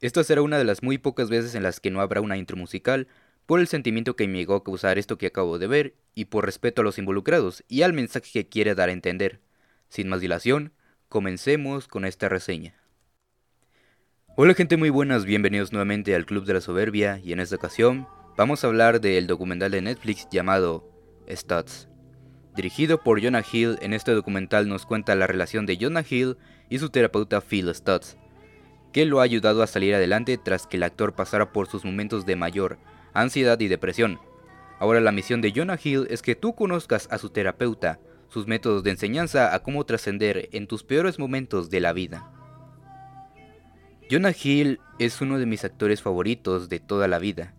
Esta será una de las muy pocas veces en las que no habrá una intro musical, por el sentimiento que me llegó a causar esto que acabo de ver, y por respeto a los involucrados y al mensaje que quiere dar a entender. Sin más dilación, comencemos con esta reseña. Hola gente muy buenas, bienvenidos nuevamente al Club de la Soberbia y en esta ocasión vamos a hablar del documental de Netflix llamado Stats. Dirigido por Jonah Hill, en este documental nos cuenta la relación de Jonah Hill y su terapeuta Phil Stutz, que lo ha ayudado a salir adelante tras que el actor pasara por sus momentos de mayor ansiedad y depresión. Ahora la misión de Jonah Hill es que tú conozcas a su terapeuta, sus métodos de enseñanza a cómo trascender en tus peores momentos de la vida. Jonah Hill es uno de mis actores favoritos de toda la vida.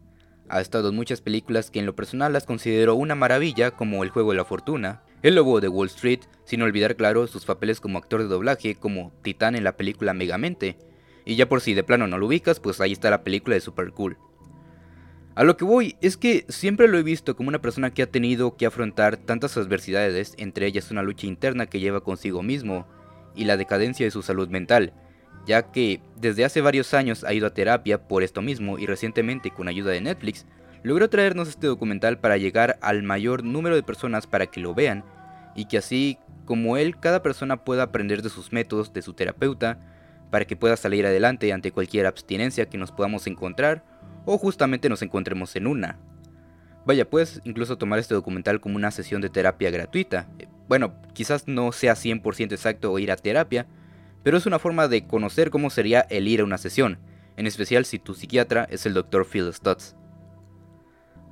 Ha estado en muchas películas que en lo personal las considero una maravilla como El Juego de la Fortuna, El Lobo de Wall Street, sin olvidar claro sus papeles como actor de doblaje como Titán en la película Megamente, y ya por si de plano no lo ubicas, pues ahí está la película de Super Cool. A lo que voy es que siempre lo he visto como una persona que ha tenido que afrontar tantas adversidades, entre ellas una lucha interna que lleva consigo mismo y la decadencia de su salud mental, ya que desde hace varios años ha ido a terapia por esto mismo y recientemente con ayuda de Netflix logró traernos este documental para llegar al mayor número de personas para que lo vean y que así como él cada persona pueda aprender de sus métodos de su terapeuta para que pueda salir adelante ante cualquier abstinencia que nos podamos encontrar o justamente nos encontremos en una. Vaya, puedes incluso tomar este documental como una sesión de terapia gratuita. Eh, bueno, quizás no sea 100% exacto ir a terapia, pero es una forma de conocer cómo sería el ir a una sesión, en especial si tu psiquiatra es el Dr. Phil Stutz.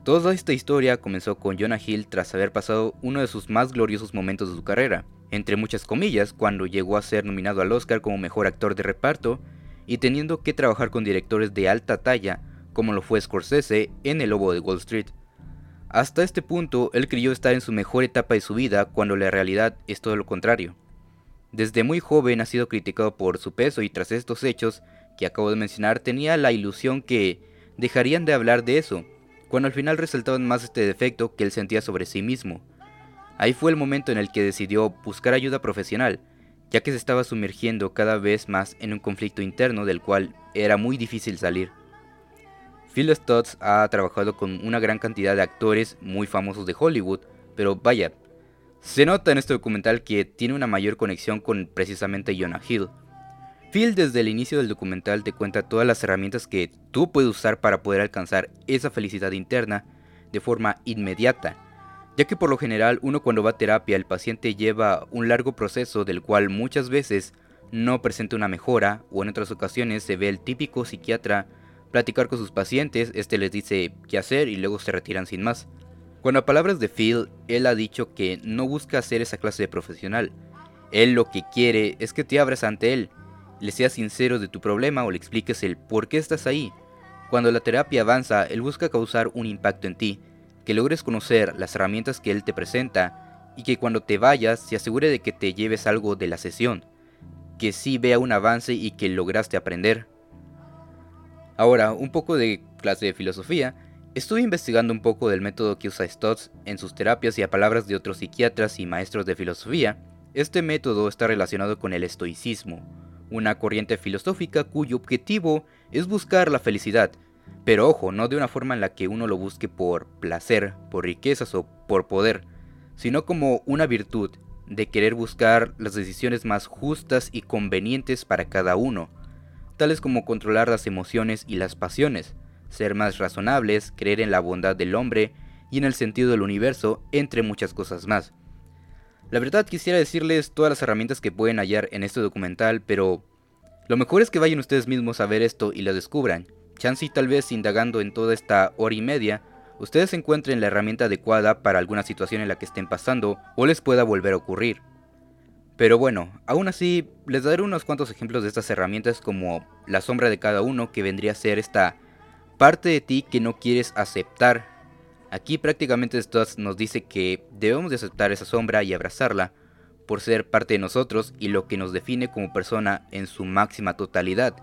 Toda esta historia comenzó con Jonah Hill tras haber pasado uno de sus más gloriosos momentos de su carrera, entre muchas comillas, cuando llegó a ser nominado al Oscar como mejor actor de reparto y teniendo que trabajar con directores de alta talla como lo fue Scorsese en El Lobo de Wall Street. Hasta este punto, él creyó estar en su mejor etapa de su vida cuando la realidad es todo lo contrario. Desde muy joven ha sido criticado por su peso y tras estos hechos que acabo de mencionar tenía la ilusión que dejarían de hablar de eso, cuando al final resaltaban más este defecto que él sentía sobre sí mismo. Ahí fue el momento en el que decidió buscar ayuda profesional, ya que se estaba sumergiendo cada vez más en un conflicto interno del cual era muy difícil salir. Phil Stutz ha trabajado con una gran cantidad de actores muy famosos de Hollywood, pero vaya, se nota en este documental que tiene una mayor conexión con precisamente Jonah Hill. Phil desde el inicio del documental te cuenta todas las herramientas que tú puedes usar para poder alcanzar esa felicidad interna de forma inmediata ya que por lo general uno cuando va a terapia el paciente lleva un largo proceso del cual muchas veces no presenta una mejora o en otras ocasiones se ve el típico psiquiatra platicar con sus pacientes, este les dice qué hacer y luego se retiran sin más. Cuando a palabras de Phil, él ha dicho que no busca ser esa clase de profesional. Él lo que quiere es que te abras ante él, le seas sincero de tu problema o le expliques el por qué estás ahí. Cuando la terapia avanza, él busca causar un impacto en ti, que logres conocer las herramientas que él te presenta y que cuando te vayas se asegure de que te lleves algo de la sesión, que sí vea un avance y que lograste aprender. Ahora, un poco de clase de filosofía, estuve investigando un poco del método que usa Stotts en sus terapias y a palabras de otros psiquiatras y maestros de filosofía, este método está relacionado con el estoicismo, una corriente filosófica cuyo objetivo es buscar la felicidad, pero ojo, no de una forma en la que uno lo busque por placer, por riquezas o por poder, sino como una virtud de querer buscar las decisiones más justas y convenientes para cada uno, tales como controlar las emociones y las pasiones, ser más razonables, creer en la bondad del hombre y en el sentido del universo, entre muchas cosas más. La verdad quisiera decirles todas las herramientas que pueden hallar en este documental, pero lo mejor es que vayan ustedes mismos a ver esto y lo descubran, chance y tal vez indagando en toda esta hora y media, ustedes encuentren la herramienta adecuada para alguna situación en la que estén pasando o les pueda volver a ocurrir. Pero bueno, aún así, les daré unos cuantos ejemplos de estas herramientas como la sombra de cada uno que vendría a ser esta parte de ti que no quieres aceptar. Aquí prácticamente esto nos dice que debemos de aceptar esa sombra y abrazarla por ser parte de nosotros y lo que nos define como persona en su máxima totalidad.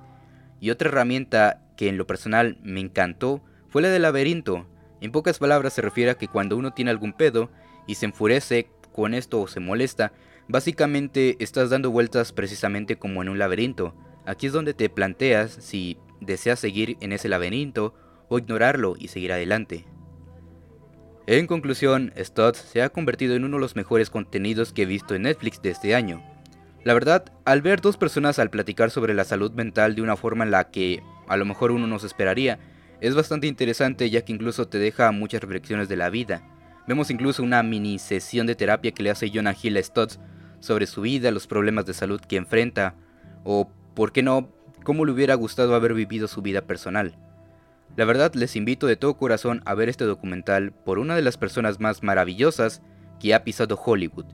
Y otra herramienta que en lo personal me encantó fue la del laberinto. En pocas palabras se refiere a que cuando uno tiene algún pedo y se enfurece con esto o se molesta, básicamente estás dando vueltas precisamente como en un laberinto. Aquí es donde te planteas si desea seguir en ese laberinto o ignorarlo y seguir adelante. En conclusión, Stutz se ha convertido en uno de los mejores contenidos que he visto en Netflix de este año. La verdad, al ver dos personas al platicar sobre la salud mental de una forma en la que a lo mejor uno no se esperaría, es bastante interesante ya que incluso te deja muchas reflexiones de la vida. Vemos incluso una mini sesión de terapia que le hace Jonah Hill a Stutz sobre su vida, los problemas de salud que enfrenta, o, por qué no, cómo le hubiera gustado haber vivido su vida personal. La verdad les invito de todo corazón a ver este documental por una de las personas más maravillosas que ha pisado Hollywood,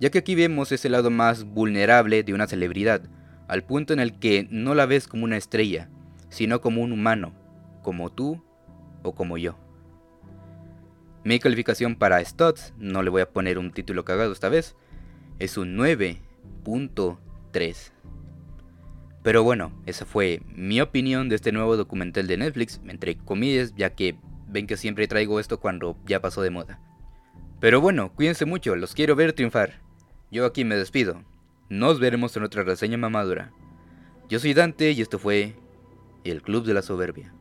ya que aquí vemos ese lado más vulnerable de una celebridad, al punto en el que no la ves como una estrella, sino como un humano, como tú o como yo. Mi calificación para Stutz, no le voy a poner un título cagado esta vez, es un 9.3. Pero bueno, esa fue mi opinión de este nuevo documental de Netflix, entre comillas, ya que ven que siempre traigo esto cuando ya pasó de moda. Pero bueno, cuídense mucho, los quiero ver triunfar. Yo aquí me despido. Nos veremos en otra reseña mamadura. Yo soy Dante y esto fue El Club de la Soberbia.